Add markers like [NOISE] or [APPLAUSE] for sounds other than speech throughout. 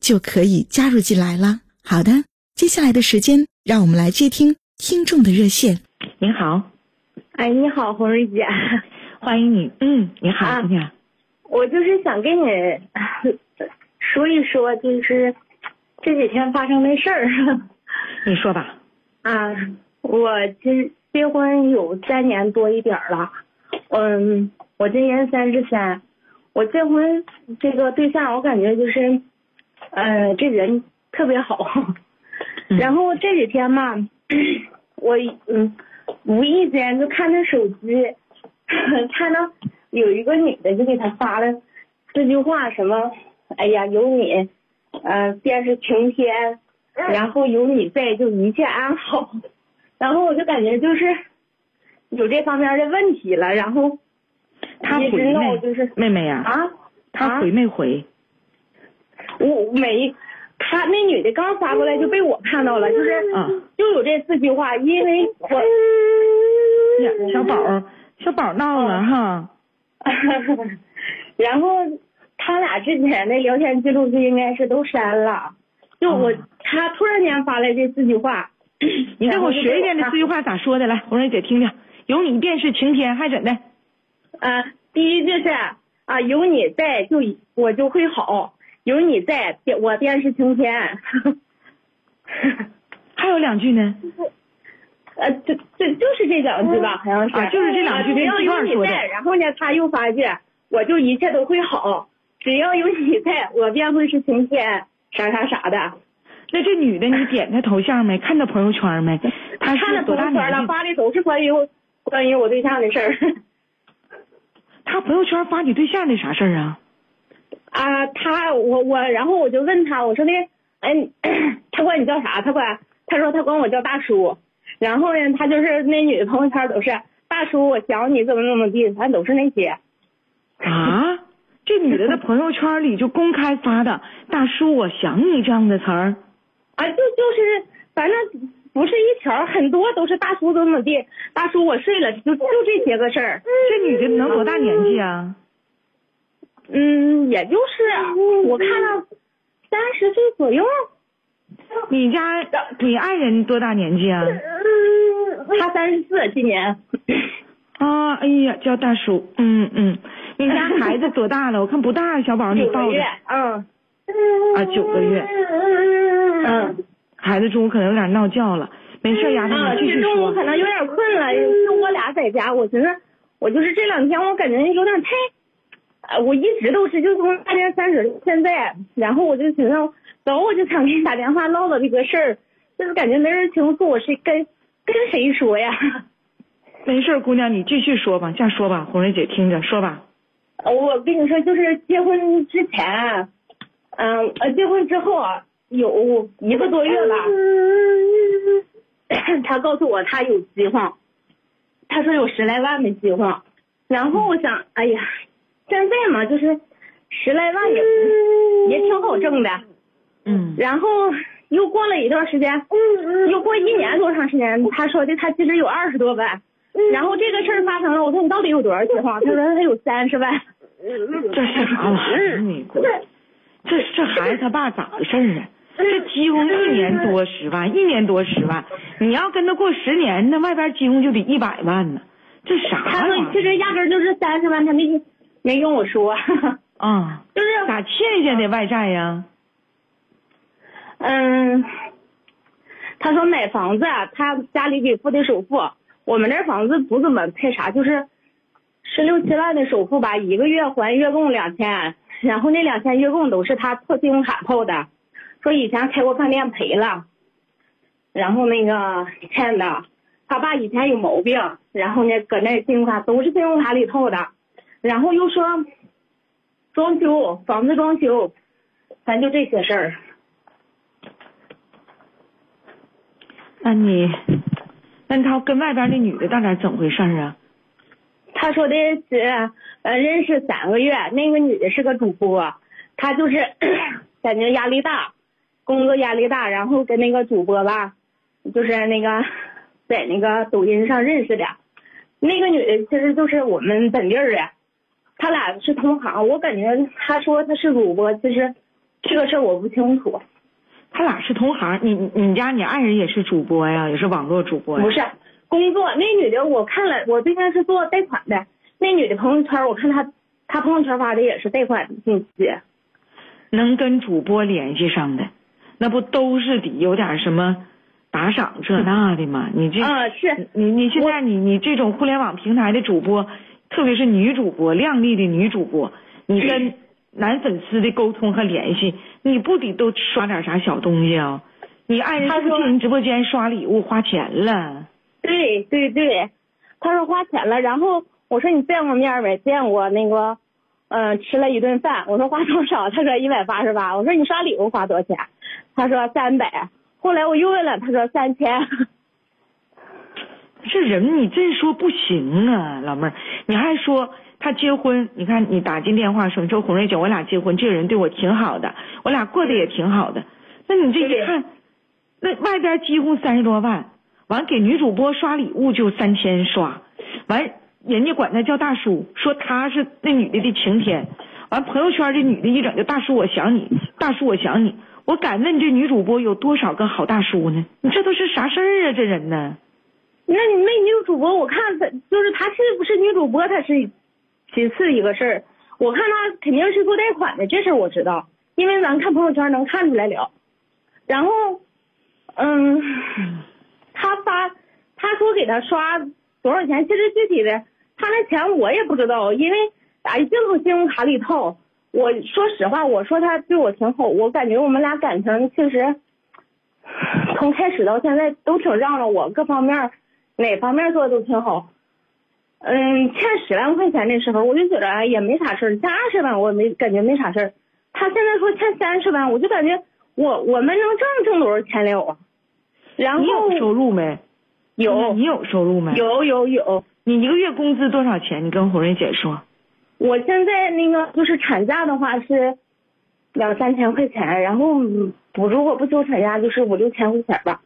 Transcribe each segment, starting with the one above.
就可以加入进来了。好的，接下来的时间，让我们来接听听众的热线。您好，哎，你好，红瑞姐，[LAUGHS] 欢迎你。嗯，你好，姑娘。我就是想跟你 [LAUGHS] 说一说，就是这几天发生的事儿。[LAUGHS] 你说吧。啊，我其实。结婚有三年多一点了，嗯，我今年三十三，我结婚这个对象我感觉就是，呃，这人特别好，[LAUGHS] 然后这几天嘛，我嗯无意间就看他手机，看到有一个女的就给他发了这句话，什么，哎呀有你，嗯便是晴天，然后有你在就一切安好。[LAUGHS] 然后我就感觉就是有这方面的问题了，然后他回没？就是妹妹呀啊，他回没回？我没，他那女的刚发过来就被我看到了，就是就有这四句话，因为我小宝小宝闹了哈，[LAUGHS] 然后他俩之前的聊天记录就应该是都删了，就我他突然间发来这四句话。你给我学一遍这四句话咋说的？来，红瑞姐听听。有你便是晴天，还怎的？啊，第一就是啊，有你在就我就会好，有你在我便是晴天。[LAUGHS] 还有两句呢？呃，就就就是这两句吧，好像是。啊，就是这两句。只要有你在，然后呢，他又发一句，我就一切都会好。只要有你在，我便会是晴天，啥啥啥的。那这女的，你点 [LAUGHS] 她头像没？看到朋友圈没？她看了朋友圈了？发的都是关于关于我对象的事儿。他朋友圈发你对象的啥事儿啊？啊，他我我，然后我就问他，我说那，哎，他管你叫啥？他管他说他管我叫大叔。然后呢，他就是那女的朋友圈都是大叔，我想你怎么怎么地，反正都是那些。啊？这女的的朋友圈里就公开发的“大叔，我想你”这样的词儿。啊，就就是，反正不是一条，很多都是大叔怎么地，大叔我睡了，就就这些个事儿。这女的能多大年纪啊？嗯，也就是我看到三十岁左右。你家你爱人多大年纪啊？他三十四，今年。啊，哎呀，叫大叔，嗯嗯。你家孩子多大了？我看不大，小宝你抱着。嗯。啊，九个月。嗯，孩子中午可能有点闹觉了，没事，丫头你继续说。中午可能有点困了，就我俩在家，我寻思，我就是这两天我感觉有点太，啊，我一直都是就从大年三十现在，然后我就寻思，走，我就想给你打电话唠唠这个事儿，就是感觉没人倾诉，我是跟跟谁说呀？[LAUGHS] 没事，姑娘你继续说吧，这样说吧，红瑞姐听着说吧。我跟你说，就是结婚之前，嗯，呃，结婚之后啊。有一个多月了，[COUGHS] 他告诉我他有计划，他说有十来万的计划，然后我想，哎呀，现在嘛就是十来万也也挺好挣的，嗯，然后又过了一段时间，又过一年多长时间，他说的他其实有二十多万，然后这个事儿发生了，我说你到底有多少计划？他说他有三十万，这是啥玩意儿？你这这孩子他爸咋回事啊？这几乎一年多十万，一年多十万，你要跟他过十年，那外边几乎就得一百万呢。这啥他说其实压根就是三十万，他没没跟我说。啊，[LAUGHS] 就是咋欠下的外债呀？嗯，他说买房子，他家里给付的首付，我们这房子不怎么太啥，就是十六七万的首付吧，一个月还月供两千，然后那两千月供都是他破信用卡扣的，说以前开过饭店赔了，然后那个欠的，他爸以前有毛病，然后呢搁那信用卡都是信用卡里扣的，然后又说装修房子装修，咱就这些事儿。那你，那他跟外边那女的到底怎么回事啊？他说的是，呃，认识三个月，那个女的是个主播，他就是 [COUGHS] 感觉压力大，工作压力大，然后跟那个主播吧，就是那个 [LAUGHS] 在那个抖音上认识的，那个女的其实就是我们本地儿的，他俩是同行，我感觉他说他是主播，其实这个事儿我不清楚。他俩是同行，你你你家你爱人也是主播呀，也是网络主播呀？不是工作，那女的我看了，我对象是做贷款的，那女的朋友圈我看她，她朋友圈发的也是贷款信息。能跟主播联系上的，那不都是得有点什么打赏这那的吗？你这啊是，你你现在你你这种互联网平台的主播，特别是女主播，靓丽的女主播，你跟男粉丝的沟通和联系，你不得都刷点啥小东西啊？你爱人是不是进人直播间刷礼物花钱了？对对对，他说花钱了，然后我说你见过面没？见过那个，嗯、吃了一顿饭，我说花多少？他说一百八十八，我说你刷礼物花多少钱？他说三百，后来我又问了，他说三千。这人你真说不行啊，老妹儿，你还说他结婚？你看你打进电话说，你说洪瑞姐，我俩结婚，这个人对我挺好的，我俩过得也挺好的。那你这一看，那外边几乎三十多万，完给女主播刷礼物就三千刷，完人家管他叫大叔，说他是那女的的晴天，完朋友圈这女的一整就大叔我想你，大叔我想你。我敢问这女主播有多少个好大叔呢？你这都是啥事儿啊？这人呢？那你那女主播，我看她就是她是不是女主播，她是其次一个事儿。我看她肯定是做贷款的，这事儿我知道，因为咱看朋友圈能看出来了。然后，嗯，他发他说给他刷多少钱，其实具体的他那钱我也不知道，因为打一净从信用卡里套。我说实话，我说他对我挺好，我感觉我们俩感情确实从开始到现在都挺让着我，各方面哪方面做的都挺好。嗯，欠十万块钱的时候，我就觉得哎也没啥事儿，欠二十万我没感觉没啥事儿。他现在说欠三十万，我就感觉我我们能挣挣多少钱了啊？然后你有收入没？有你有收入没？。有有有，你一个月工资多少钱？你跟红瑞姐说。我现在那个就是产假的话是两三千块钱，然后不如果不休产假就是五六千块钱吧。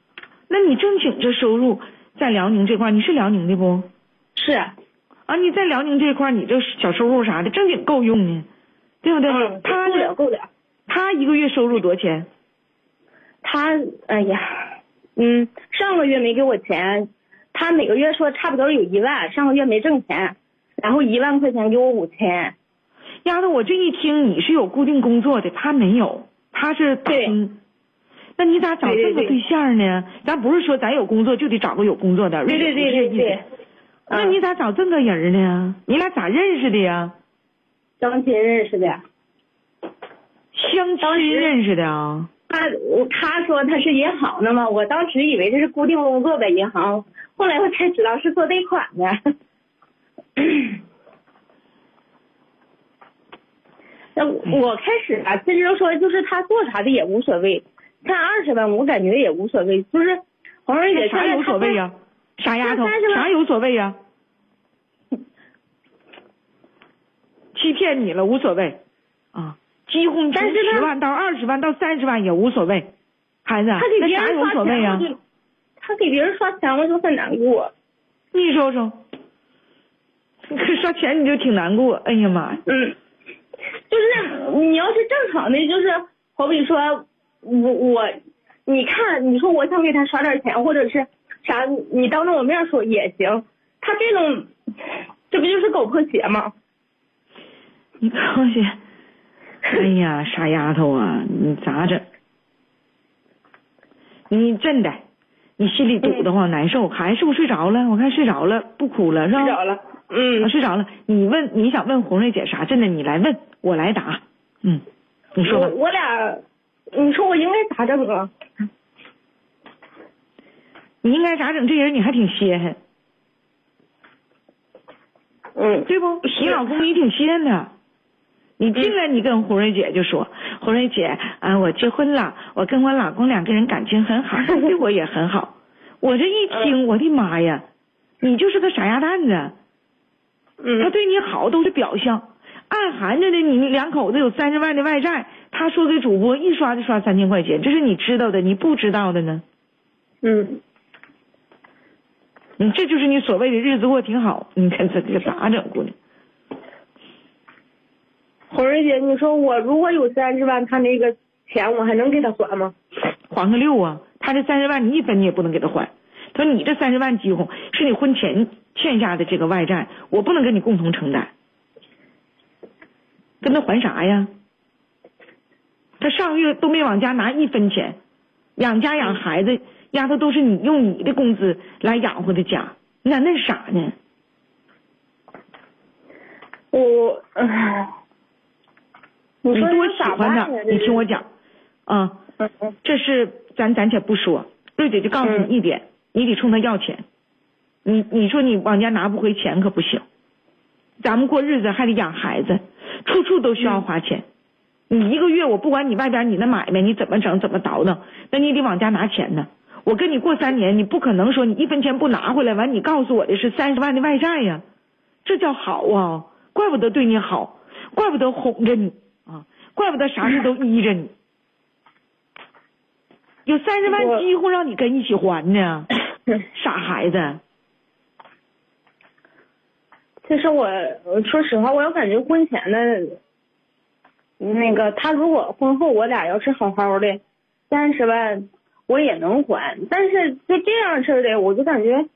那你正经这收入在辽宁这块，你是辽宁的不？是，啊，你在辽宁这块，你这小收入啥的正经够用呢，对不对？嗯，他够了？够了。他一个月收入多少钱？他哎呀，嗯，上个月没给我钱，他每个月说差不多有一万，上个月没挣钱，然后一万块钱给我五千。丫头，我这一听你是有固定工作的，他没有，他是对工。那你咋找这么对象呢？咱不是说咱有工作就得找个有工作的，对对对对对。那你咋找这么个人呢？你俩咋认识的呀？相亲认识的。相亲认识的啊？他我他说他是银行的嘛，我当时以为这是固定工作在银行，后来我才知道是做贷款的。[COUGHS] 那我开始啊，其实说就是他做啥的也无所谓，欠二十万我感觉也无所谓，就是黄瑞姐啥有所谓呀、[LAUGHS] 傻丫头，30万？啥有所谓呀、[LAUGHS] 欺骗你了无所谓，啊，几乎从但是他十万到二十万到三十万也无所谓，孩子，他给那啥有别人刷所谓呀、钱，我就？他给别人刷钱我就很难过。你说说，[LAUGHS] 刷钱你就挺难过，哎呀妈呀，嗯，就是你要是正常的，就是好比说，我我，你看，你说我想给他刷点钱，或者是啥，你当着我面说也行。他这种，这不就是狗破鞋吗？你高兴，哎呀，傻丫头啊，你咋整？你真的，你心里堵得慌难受，孩子是不是睡着了？我看睡着了，不哭了是吧？睡着了，嗯啊，，睡着了。你问你想问红瑞姐啥？真的，你来问，我来答。嗯，你说我吧。我俩，你说我应该咋整啊？你应该咋整？这人你还挺稀罕，嗯，对不？你老公你挺稀罕的。你进来，你跟红瑞姐就说：“红瑞姐，啊，我结婚了，我跟我老公两个人感情很好，他 [LAUGHS] 对我也很好。”我这一听，我的妈呀，你就是个傻丫蛋子！他嗯对你好都是表象，暗含着的你两口子有三十万的外债，他说给主播一刷就刷三千块钱，这是你知道的，你不知道的呢？嗯，你这就是你所谓的日子过挺好，你看这这咋整，姑娘？红瑞姐，你说我如果有三十万，他那个钱我还能给他还吗？还个六啊！他这三十万你一分你也不能给他还。他说你这三十万几乎是你婚前欠下的这个外债，我不能跟你共同承担。跟他还啥呀？他上个月都没往家拿一分钱，养家养孩子，丫头都是你用你的工资来养活的家，你咋那傻呢？我，唉你说你多这咋喜欢他？，你听我讲，啊，这是咱暂且不说，瑞姐就告诉你一点，你得冲他要钱。你你说你往家拿不回钱可不行，咱们过日子还得养孩子，处处都需要花钱。你一个月我不管你外边你那买卖你怎么整怎么倒腾，那你得往家拿钱呢。我跟你过三年，你不可能说你一分钱不拿回来，完你告诉我的是三十万的外债呀，这叫好啊，怪不得对你好，怪不得哄着你啊，怪不得啥事都依着你。有三十万几乎让你跟一起还呢，[LAUGHS] 傻孩子。其实我说实话，我要感觉婚前的，那个他如果婚后我俩要是好好的，三十万我也能还。但是就这样式的，我就感觉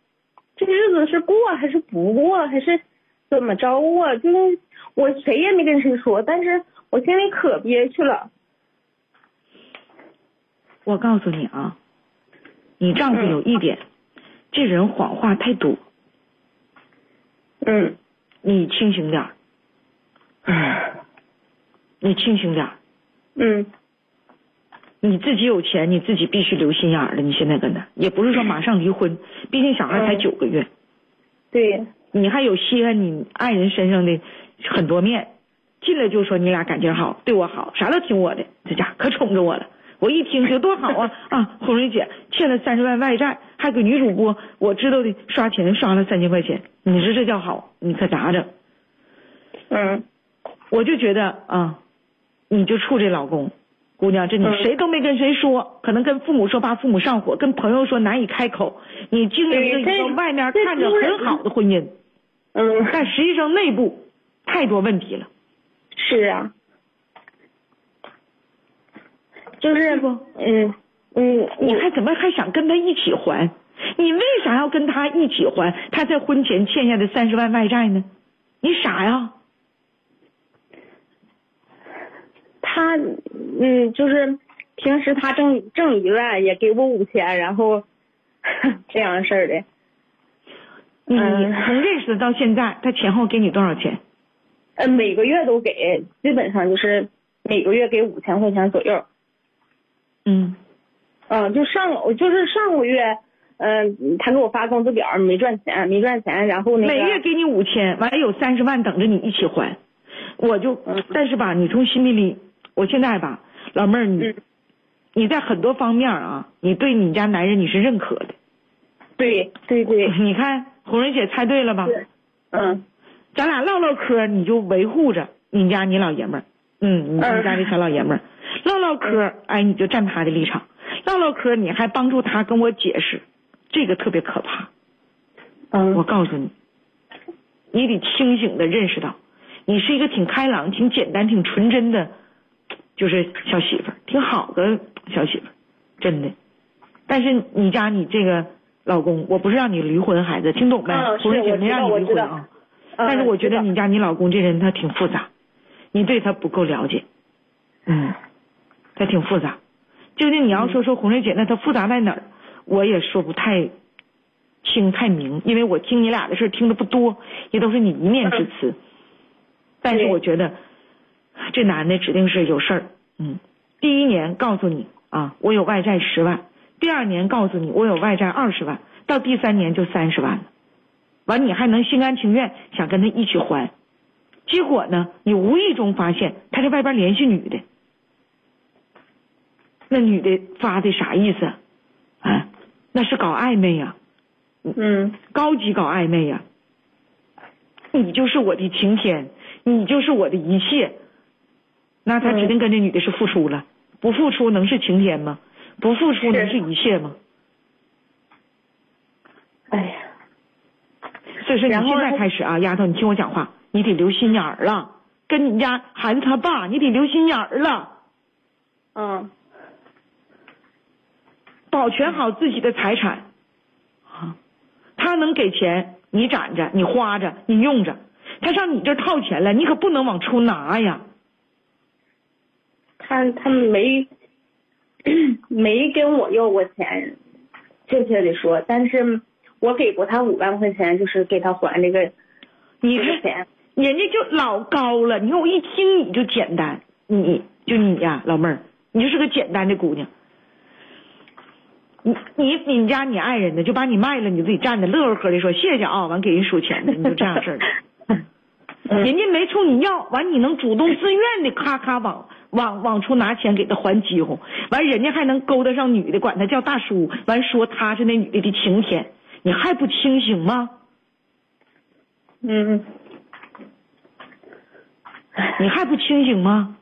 这日子是过还是不过，还是怎么着啊？就是我谁也没跟谁说，但是我心里可憋屈了。我告诉你啊，你丈夫有一点，这人谎话太多，嗯你清醒点儿。唉，你清醒点儿。嗯你自己有钱，你自己必须留心眼儿了。你现在跟他，也不是说马上离婚，毕竟小孩才嗯九个月，对，你还有稀罕你爱人身上的很多面。进来就说你俩感情好，对我好，啥都听我的，这家伙可宠着我了。我一听就多好啊 [LAUGHS] 啊！红瑞姐欠了三十万外债，还给女主播我知道的刷钱刷了三千块钱，你说这叫好？你可咋整？嗯我就觉得啊，你就处这老公，姑娘，这你嗯谁都没跟谁说，可能跟父母说怕父母上火，跟朋友说难以开口。你经营着一个外面看着很好的婚姻，嗯，但实际上内部太多问题了。是啊，就是是不嗯嗯，你还怎么还想跟他一起还？你为啥要跟他一起还他在婚前欠下的三十万外债呢？你傻呀？他嗯，就是平时他挣挣一万，也给我五千，然后 [LAUGHS] 这样式儿的。你嗯 [LAUGHS] 从认识到现在，他前后给你多少钱？呃，每个月都给，基本上就是每个月给五千块钱左右。嗯，嗯，就上我就是上个月，嗯、他给我发工资表，没赚钱，没赚钱，然后那个每月给你五千，完了有三十万等着你一起还。我就嗯，但是吧，你从心里里，我现在吧，老妹儿，你嗯你在很多方面啊，你对你家男人你是认可的。对对对，[LAUGHS] 你看红人姐猜对了吧？嗯咱俩唠唠嗑，你就维护着你家你老爷们儿，嗯，你嗯家这小老爷们儿，唠唠嗑，哎，你就站他的立场，唠唠嗑，你还帮助他跟我解释，这个特别可怕。嗯，我告诉你，你得清醒的认识到，你是一个挺开朗、挺简单、挺纯真的，就是小媳妇儿，挺好的小媳妇儿，真的。但是你家你这个老公，我不是让你离婚，孩子，听懂没？不是我没让你离婚啊。嗯但是我觉得你家你老公这人他挺复杂，你对他不够了解，嗯，他挺复杂，究竟你要说说红瑞姐，那它复杂在哪儿？我也说不太清太明，因为我听你俩的事听的不多，也都是你一面之词。但是我觉得这男的指定是有事儿。嗯，第一年告诉你啊，我有外债十万；第二年告诉你我有外债二十万；到第三年就三十万了。完，你还能心甘情愿想跟他一起还？结果呢，你无意中发现他在外边联系女的。那女的发的啥意思？啊，那是搞暧昧呀，嗯，高级搞暧昧呀。你就是我的晴天，你就是我的一切。那他指定跟这女的是付出了，不付出能是晴天吗？不付出能是一切吗？哎呀，所以说你现在开始啊，丫头，你听我讲话，你得留心眼儿了。跟你家孩子他爸，你得留心眼儿了。嗯保全好自己的财产，啊，他能给钱，你攒着，你花着，你用着，他上你这套钱来，你可不能往出拿呀。他他没 [CLEARS THROAT] 没跟我要过钱，确切的说，但是我给过他五万块钱，就是给他还这个你这这个钱。人家就老高了，你看我一听你就简单，你就你呀、老妹儿，你就是个简单的姑娘。你你你们家你爱人呢，就把你卖了，你自己站着乐呵呵的说谢谢啊，完给人数钱呢，你就这样式儿的。[LAUGHS] 嗯人家没冲你要，完你能主动自愿的咔咔往往往出拿钱给他还饥荒，完人家还能勾搭上女的，管他叫大叔，完说他是那女的的晴天，你还不清醒吗？嗯，你还不清醒吗？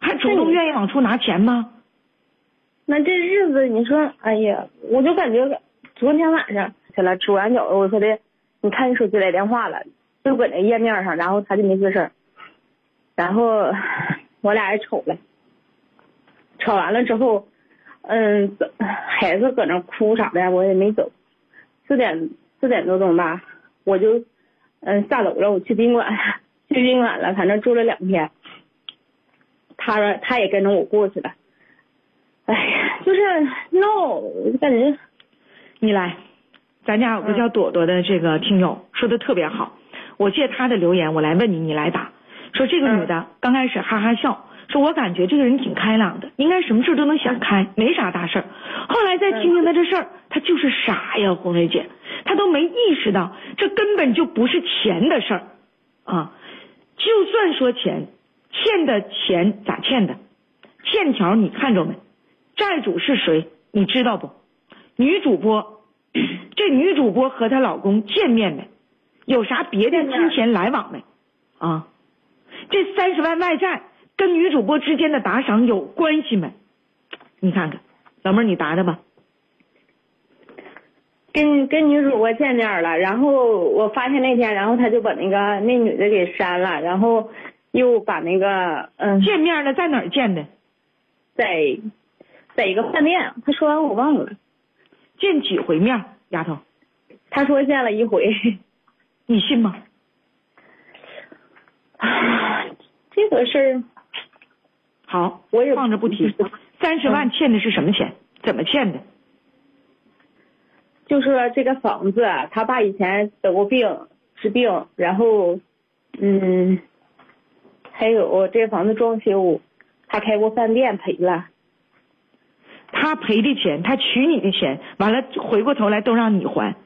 还主动愿意往出拿钱吗？那这日子你说，哎呀，我就感觉昨天晚上起来吃完饺子，我说的，你看你手机来电话了，就搁那页面上，然后他就没吱声，然后我俩也瞅了，瞅完了之后，嗯，孩子搁那哭啥的，我也没走，四点四点多钟吧，我就嗯下楼了，我去宾馆，去宾馆了，反正住了两天，他说他也跟着我过去了。哎，就是闹，我就感觉，你来，咱家有个叫朵朵的这个听友说的特别好，我借他的留言，我来问你，你来答。说这个女的刚开始哈哈笑，说我感觉这个人挺开朗的，应该什么事都能想开，没啥大事儿。后来再听听她这事儿，他就是傻呀，红瑞姐，她都没意识到这根本就不是钱的事儿啊。就算说钱，欠的钱咋欠的？欠条你看着没？债主是谁？你知道不？女主播，[CLEARS THROAT] 这女主播和她老公见面没？有啥别的金钱来往没？啊，这三十万外债跟女主播之间的打赏有关系没？你看看，老妹儿，你答答吧。跟跟女主播见面了，然后我发现那天，然后他就把那个那女的给删了，然后又把那个嗯，见面了，在哪儿见的？在在一个饭店，他说完我忘了，见几回面，丫头？他说见了一回。你信吗？啊，这个事儿好，我也放着不提。三十万欠的是什么钱？怎么欠的？就说这个房子，他爸以前得过病，治病，然后嗯，还有这房子装修，他开过饭店赔了。他赔的钱，他取你的钱，完了回过头来都让你还，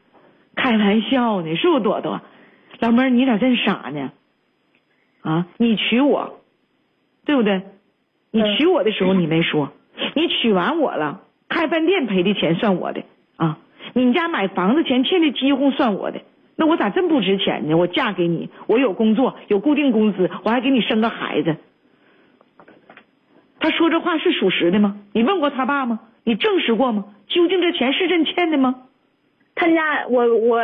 开玩笑呢，是不朵朵？老妹儿，你咋这么傻呢？啊，你娶我，对不对？你娶我的时候你没说，你娶完我了，开饭店赔的钱算我的啊，你家买房子钱欠的几乎算我的，那我咋这么不值钱呢？我嫁给你，我有工作，有固定工资，我还给你生个孩子。他说这话是属实的吗？你问过他爸吗？你证实过吗？究竟这钱是真欠的吗？他家我我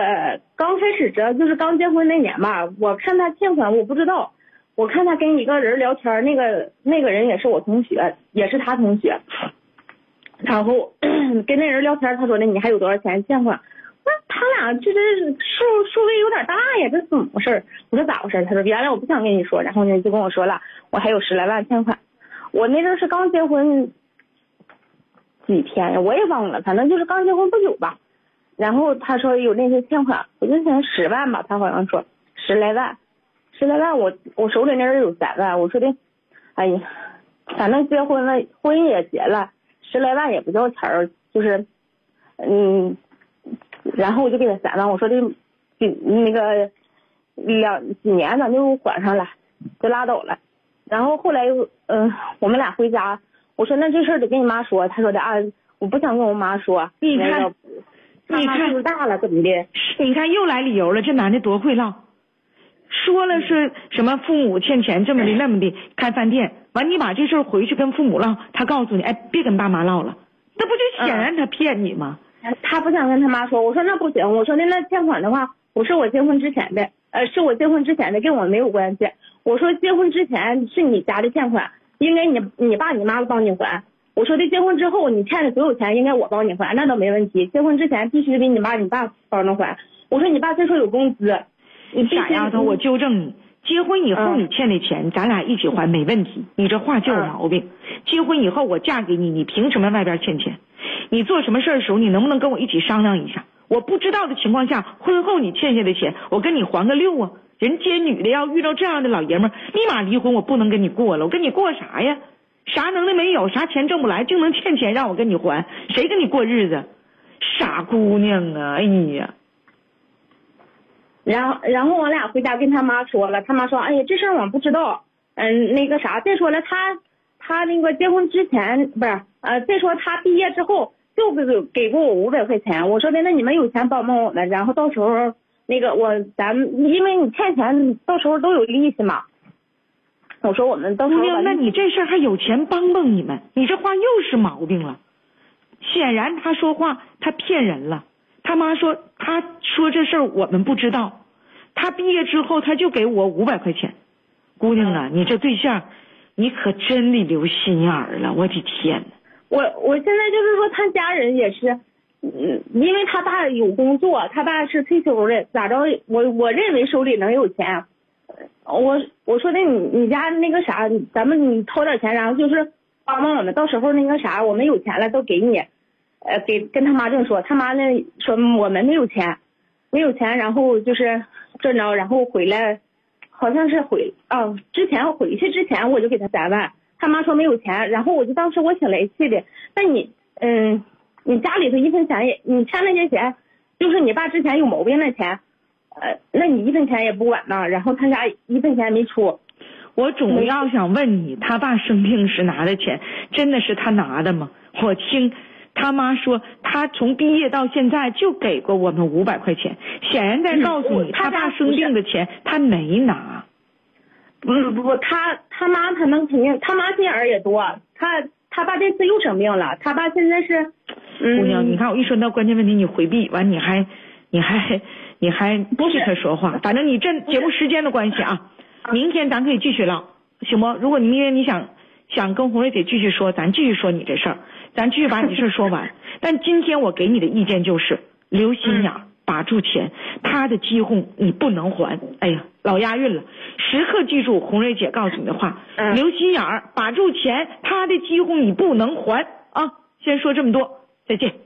刚开始知道，就是刚结婚那年吧，我看他欠款，我不知道，我看他跟一个人聊天，那个那个人也是我同学，也是他同学，然后 [CLEARS THROAT] 跟那人聊天，他说的你还有多少钱欠款？那他俩这这数数位有点大呀，这怎么回事？我说咋回事？他说原来我不想跟你说，然后呢就跟我说了，我还有十来万欠款。我那阵是刚结婚几天，我也忘了，反正就是刚结婚不久吧。然后他说有那些欠款，我就想十万吧，他好像说十来万，十来万我我手里那阵有三万，我说的，哎呀，反正结婚了，婚也结了，十来万也不叫钱儿，就是，嗯，然后我就给他三万，我说的，几那个两几年咱就还上了，就拉倒了。然后后来又嗯、我们俩回家，我说那这事儿得跟你妈说，他说的啊，我不想跟我妈说，你看你看岁数大了怎么的？你看又来理由了，这男的多会唠，说了是什么父母欠钱这么的 [LAUGHS] 那么的，开饭店，完你把这事儿回去跟父母唠，他告诉你，哎，别跟爸妈唠了，那不就显然他骗你吗？他不想跟他妈说，我说那不行，我说那那欠款的话不是我结婚之前的，呃，是我结婚之前的，跟我没有关系。我说结婚之前是你家的欠款，应该你你爸你妈帮你还。我说的结婚之后你欠的所有钱应该我帮你还，那倒没问题。结婚之前必须得你妈你爸帮着还。我说你爸这时候有工资，你傻丫头，我纠正你，结婚以后嗯你欠的钱，咱俩一起还没问题。你这话就有毛病。结婚以后我嫁给你，你凭什么外边欠钱？你做什么事儿的时候，你能不能跟我一起商量一下？我不知道的情况下，婚后你欠下的钱，我跟你还个六啊。人接女的要遇到这样的老爷们，立马离婚，我不能跟你过了。我跟你过啥呀？啥能耐没有，啥钱挣不来，就能欠钱让我跟你还，谁跟你过日子？傻姑娘啊！哎呀，然后，然后我俩回家跟他妈说了，他妈说：“哎呀，这事儿我不知道。嗯，那个啥，再说了，他他那个结婚之前不是，呃，再说他毕业之后就给给过我五百块钱。我说的，那你们有钱帮帮我们，然后到时候那个我咱们因为你欠钱，到时候都有利息嘛。我说我们到时姑娘，那你这事儿还有钱帮帮你们？你这话又是毛病了。显然他说话他骗人了。他妈说他说这事儿我们不知道。他毕业之后他就给我五百块钱。姑娘啊，你这对象，你可真的留心眼儿了。我的天哪！我我现在就是说，他家人也是，嗯，因为他爸有工作，他爸是退休的，咋着？我我认为手里能有钱，我我说的你你家那个啥，咱们你掏点钱，然后就是帮帮我们，到时候那个啥，我们有钱了都给你，呃，给跟他妈这么说，他妈呢说我们没有钱，没有钱，然后就是这着，然后回来，好像是回啊，之前回去之前我就给他三万。他妈说没有钱，然后我就当时我挺来气的。那你，嗯，你家里头一分钱也，你欠那些钱，就是你爸之前有毛病那钱，呃，那你一分钱也不管呢。然后他家一分钱没出，我总要想问你，他爸生病时拿的钱，真的是他拿的吗？我听他妈说，他从毕业到现在就给过我们五百块钱，显然在告诉你，嗯他他爸生病的钱他没拿。不不不，他他妈他能肯定，他妈心眼儿也多。他他爸这次又生病了，他爸现在是，嗯，姑娘，你看我一说到关键问题，你回避完，你还你还你还替他说话，反正你这节目时间的关系啊，明天咱可以继续唠，行不？如果你明天你想想跟红瑞姐继续说，咱继续说你这事儿，咱继续把你事儿说完。[LAUGHS] 但今天我给你的意见就是留心眼儿，把住钱，他的饥哄你不能还。哎呀，老押韵了，时刻记住红瑞姐告诉你的话，嗯。留心眼儿，把住钱，他的饥哄你不能还。啊！先说这么多，再见。